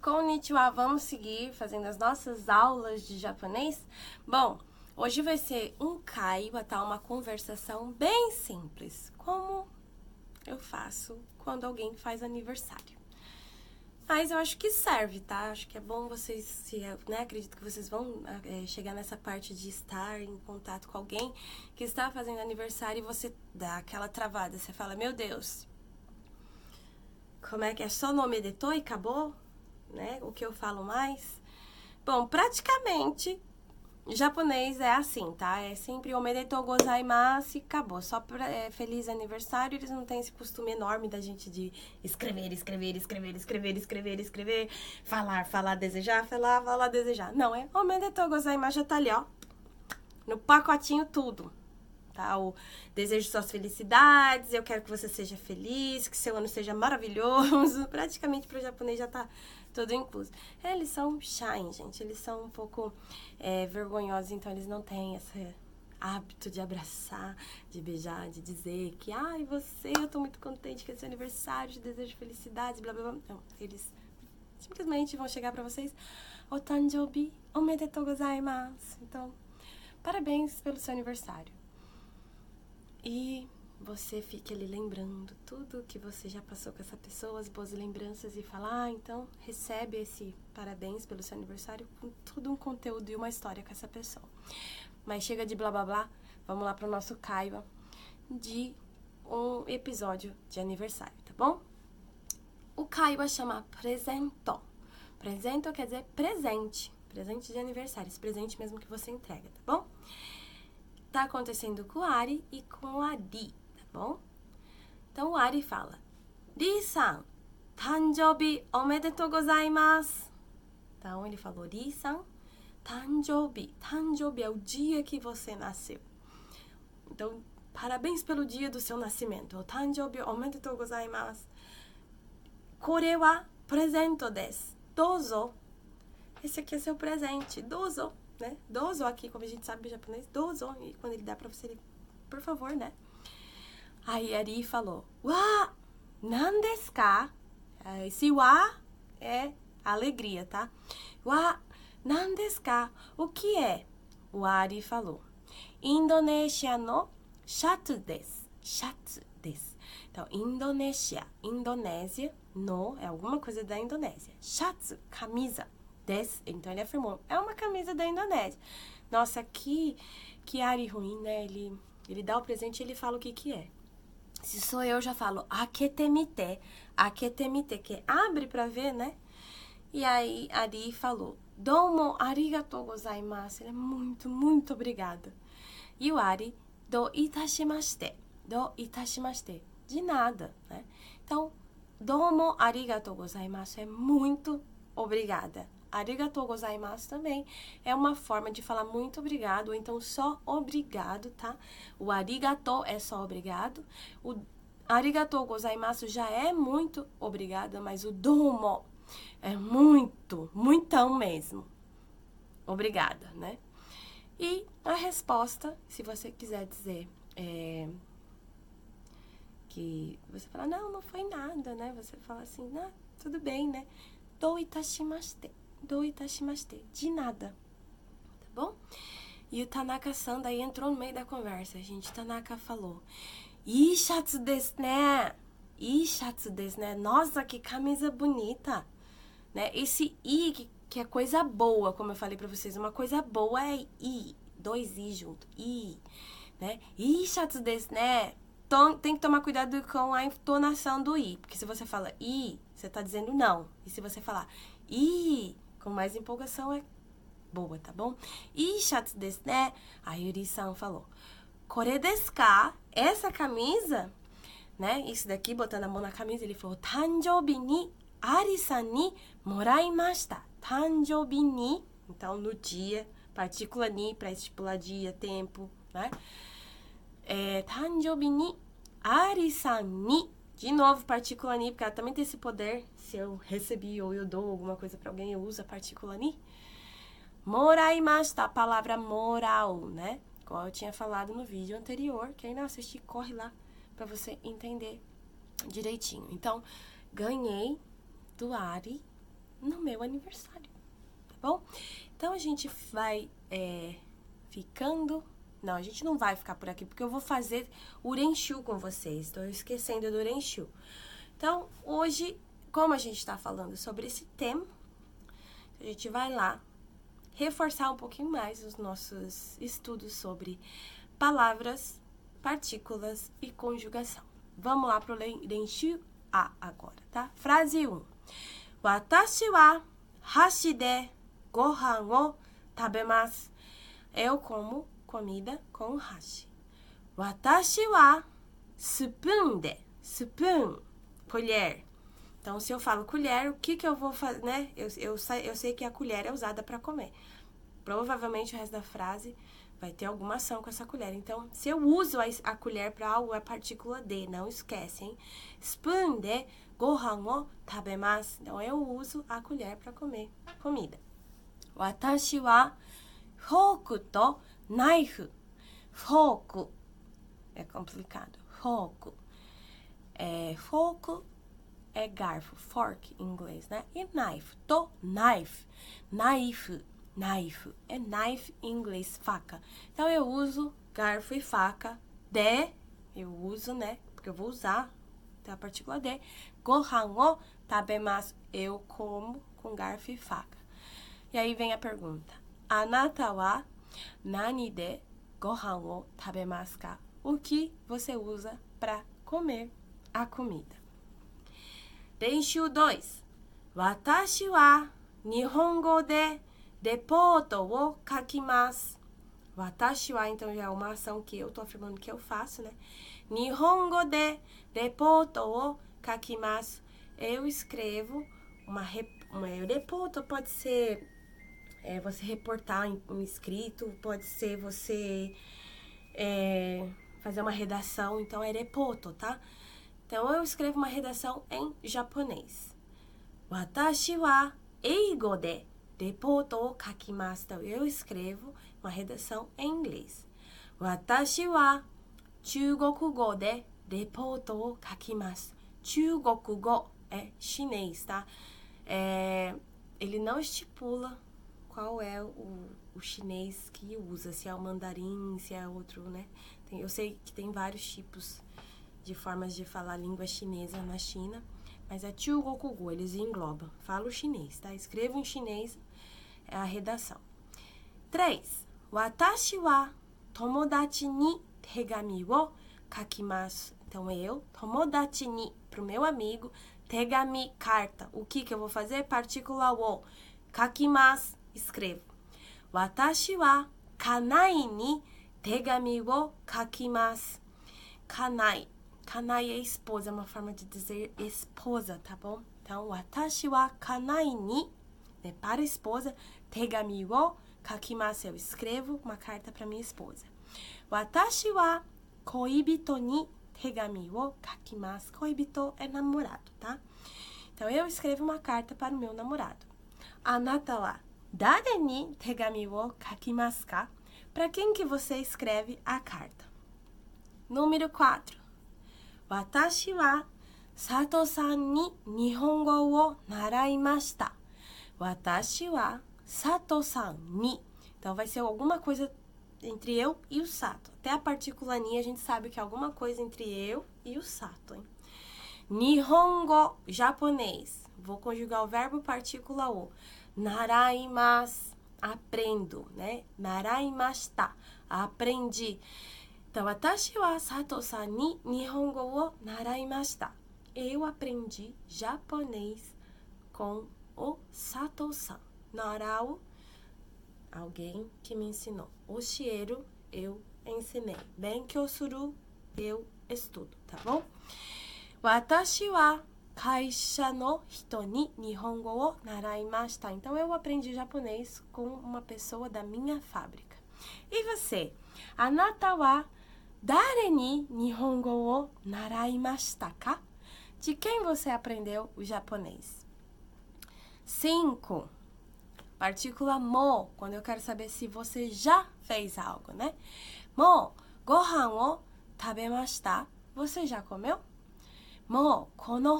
konnichiwa. Vamos seguir fazendo as nossas aulas de japonês? Bom, hoje vai ser um kaiwa, tá? Uma conversação bem simples, como eu faço quando alguém faz aniversário. Mas eu acho que serve, tá? Acho que é bom vocês, se, né? Acredito que vocês vão é, chegar nessa parte de estar em contato com alguém que está fazendo aniversário e você dá aquela travada. Você fala, meu Deus, como é que é? Só nome de e acabou? Né? O que eu falo mais? Bom, praticamente japonês é assim, tá? É sempre omedetou gozaimasu e acabou. Só pra, é, feliz aniversário, eles não têm esse costume enorme da gente de escrever, escrever, escrever, escrever, escrever, escrever, falar, falar, desejar, falar, falar, desejar. Não, é omedetou gozaimasu já tá ali, ó. No pacotinho tudo. Tá? O desejo suas felicidades, eu quero que você seja feliz, que seu ano seja maravilhoso. Praticamente pro japonês já tá tudo incluso. Eles são shy, gente. Eles são um pouco é, vergonhosos, então eles não têm esse hábito de abraçar, de beijar, de dizer que, ai, você, eu tô muito contente que é seu aniversário, te desejo felicidades, blá blá blá. Não, eles simplesmente vão chegar para vocês, o tanjobi omedetou gozaimasu. Então, parabéns pelo seu aniversário. E você fique ali lembrando tudo que você já passou com essa pessoa, as boas lembranças e falar, ah, então recebe esse parabéns pelo seu aniversário com todo um conteúdo e uma história com essa pessoa. Mas chega de blá blá blá, vamos lá para o nosso Kaiwa de um episódio de aniversário, tá bom? O Kaiwa chama presento. Presento quer dizer presente, presente de aniversário, esse presente mesmo que você entrega, tá bom? Tá acontecendo com o Ari e com a Ri bom? Então o Ari fala: Ri-san, tanjobi omedetou gozaimasu. Então ele falou: Ri-san, tanjobi. Tanjobi é o dia que você nasceu. Então, parabéns pelo dia do seu nascimento. Tanjobi omedetou gozaimasu. Kore wa presento desu. Dozo. Esse aqui é seu presente. Dozo, né? Dozo aqui, como a gente sabe em japonês, dozo. E quando ele dá pra você, ele, por favor, né? Aí Ari falou, Wa, nandeska? Esse wa é alegria, tá? Wa, nandeska? O que é? O Ari falou, Indonésia no shatsu desu. Shatsu desu. Então, Indonésia, Indonésia, no é alguma coisa da Indonésia. Shatsu, camisa. Então ele afirmou, é uma camisa da Indonésia. Nossa, que, que Ari ruim, né? Ele, ele dá o presente e ele fala o que que é. Se sou eu, já falo aketemite, aketemite, que abre para ver, né? E aí Ari falou, domo arigatou gozaimasu. Ele é muito, muito obrigada. E o Ari, do itashimashite, do itashimashite, de nada, né? Então, domo arigatou gozaimasu é muito obrigada. Arigatou gozaimasu também é uma forma de falar muito obrigado, ou então só obrigado, tá? O arigato é só obrigado. O arigatou gozaimasu já é muito obrigada, mas o domo é muito, muitão mesmo. Obrigada, né? E a resposta, se você quiser dizer é, que você fala, não, não foi nada, né? Você fala assim, ah, tudo bem, né? Do itashimashite do itashimashite, de nada. Tá bom? E o Tanaka-san daí entrou no meio da conversa, gente. Tanaka falou: Ishatsu desu né? Ishatsu desu né? Nossa, que camisa bonita. Né? Esse i, que, que é coisa boa, como eu falei pra vocês. Uma coisa boa é i. Dois i junto. I. Né? Ishatsu desu né? Tom, tem que tomar cuidado com a entonação do i. Porque se você fala i, você tá dizendo não. E se você falar i, com mais empolgação é boa, tá bom? E chat desu né? A Yuri-san falou: Kore? Essa camisa, né? Isso daqui, botando a mão na camisa, ele falou: Tanjobi ni Ari-san ni moraimashita. Tanjobi ni, então no dia, partícula ni para estipular dia, tempo, né? É, Tanjobi ni Ari-san ni de novo, partícula ni, porque ela também tem esse poder. Se eu recebi ou eu dou alguma coisa para alguém, eu uso a partícula ni. Moraimashita, a palavra moral, né? Como eu tinha falado no vídeo anterior. Quem não assistir, corre lá para você entender direitinho. Então, ganhei do Ari no meu aniversário, tá bom? Então a gente vai é, ficando. Não, a gente não vai ficar por aqui, porque eu vou fazer o Urenshu com vocês. Estou esquecendo do Urenshu. Então, hoje, como a gente está falando sobre esse tema, a gente vai lá reforçar um pouquinho mais os nossos estudos sobre palavras, partículas e conjugação. Vamos lá para o Renshu A agora, tá? Frase 1. Watashi wa hashi de gohan o tabemasu. Eu como comida com hashi. Watashi wa spoon de. Spoon. Colher. Então, se eu falo colher, o que que eu vou fazer, né? Eu, eu, eu sei que a colher é usada para comer. Provavelmente o resto da frase vai ter alguma ação com essa colher. Então, se eu uso a, a colher para algo, é partícula de, não esquece, hein? Spoon de gohan o tabemasu. Então, eu uso a colher para comer comida. Watashi wa foku to knife. Foco. É complicado. Foco. É, foco é garfo, fork em inglês, né? E knife, to knife, knife, knife, é knife em inglês, faca. Então eu uso garfo e faca, de, eu uso, né? Porque eu vou usar, tem a partícula de, gohan o tabemasu, eu como com garfo e faca. E aí vem a pergunta, anata wa Nani de gohan wo tabemasu ka? O que você usa para comer a comida? Denshu 2. Watashi wa nihongo de depoto wo kakimasu. Watashi wa, então, já é uma ação que eu estou afirmando que eu faço, né? Nihongo de depoto wo kakimasu. Eu escrevo uma... Rep... uma reporto pode ser é, você reportar um escrito, pode ser você é, fazer uma redação, então reporto, tá? Então, eu escrevo uma redação em japonês. Watashi wa eigo de reporto o kakimasu. Então, eu escrevo uma redação em inglês. Watashi wa chugokugo de reporto o kakimasu. Chugokugo é chinês, tá? É, ele não estipula qual é o, o chinês que usa, se é o mandarim, se é outro, né? Tem, eu sei que tem vários tipos de formas de falar língua chinesa na China, mas é Chugokugu, eles englobam. Falo chinês, tá? Escrevo em chinês é a redação. 3. Watashi wa tomodachi ni tegami wo kakimasu. Então, eu, tomodachi ni, pro meu amigo, tegami, carta. O que que eu vou fazer? Partícula wo. Kakimasu, escrevo. Watashi wa kanai ni tegami wo kakimasu. Kanai, Kanai é esposa, é uma forma de dizer esposa, tá bom? Então, watashi wa kanai ni, né, para esposa, tegami wo kakimasu, eu escrevo uma carta para minha esposa. Watashi wa koibito ni tegami wo kakimasu. Koibito é namorado, tá? Então, eu escrevo uma carta para o meu namorado. Anata wa dare ni tegami wo kakimasu ka? Para quem que você escreve a carta? Número 4. 私は佐藤さんに日本語を習いました。私は佐藤さんに. Então vai ser alguma coisa entre eu e o Sato. Até a partícula ni a gente sabe que é alguma coisa entre eu e o Sato, hein? Nihongo, japonês. Vou conjugar o verbo partícula o. Naraimas, aprendo, né? Naraimashita, aprendi. Então, watashi wa Sato-san ni wo naraimashita. Eu aprendi japonês com o Sato-san. Narau, alguém que me ensinou. Oshieru, eu ensinei. Benkyou suru, eu estudo, tá bom? Watashi wa Então, eu aprendi japonês com uma pessoa da minha fábrica. E você? Anata wa Dare ni nihongo naraimashita ka? De quem você aprendeu o japonês? 5. Partícula mo, quando eu quero saber se você já fez algo, né? Mo, gohan tabemashita. Você já comeu? Mo, kono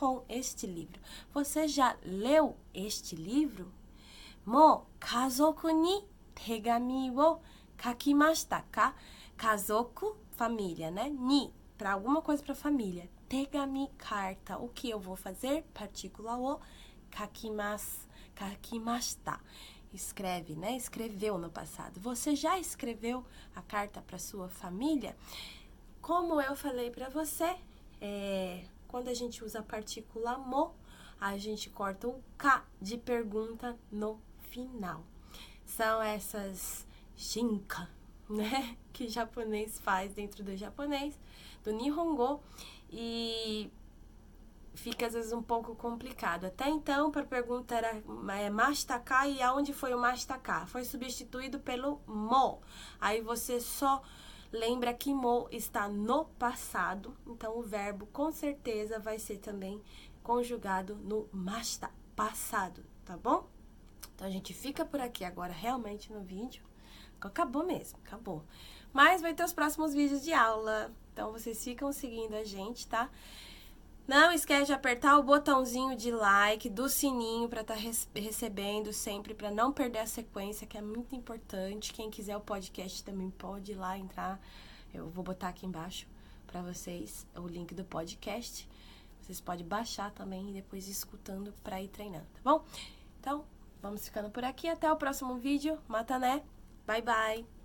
o este livro. Você já leu este livro? Mo kazoku ni tegami ka? Kazoku, família, né? Ni, para alguma coisa para família. Tegami, carta. O que eu vou fazer? Partícula o kakimas, kakimashita. Escreve, né? Escreveu no passado. Você já escreveu a carta para sua família? Como eu falei para você, é, quando a gente usa a partícula mo, a gente corta o K de pergunta no final. São essas shinka, né? Que o japonês faz dentro do japonês, do Nihongo. E fica às vezes um pouco complicado. Até então, para a pergunta era é, mastaka e aonde foi o mastaka? Foi substituído pelo mo. Aí você só lembra que mo está no passado, então o verbo com certeza vai ser também conjugado no masta, passado, tá bom? Então a gente fica por aqui agora realmente no vídeo. Acabou mesmo, acabou. Mas vai ter os próximos vídeos de aula. Então vocês ficam seguindo a gente, tá? Não esquece de apertar o botãozinho de like, do sininho para estar tá recebendo sempre, para não perder a sequência, que é muito importante. Quem quiser o podcast também pode ir lá entrar. Eu vou botar aqui embaixo para vocês o link do podcast. Vocês podem baixar também e depois ir escutando para ir treinando, tá bom? Então, Vamos ficando por aqui. Até o próximo vídeo. Mata né? Bye, bye.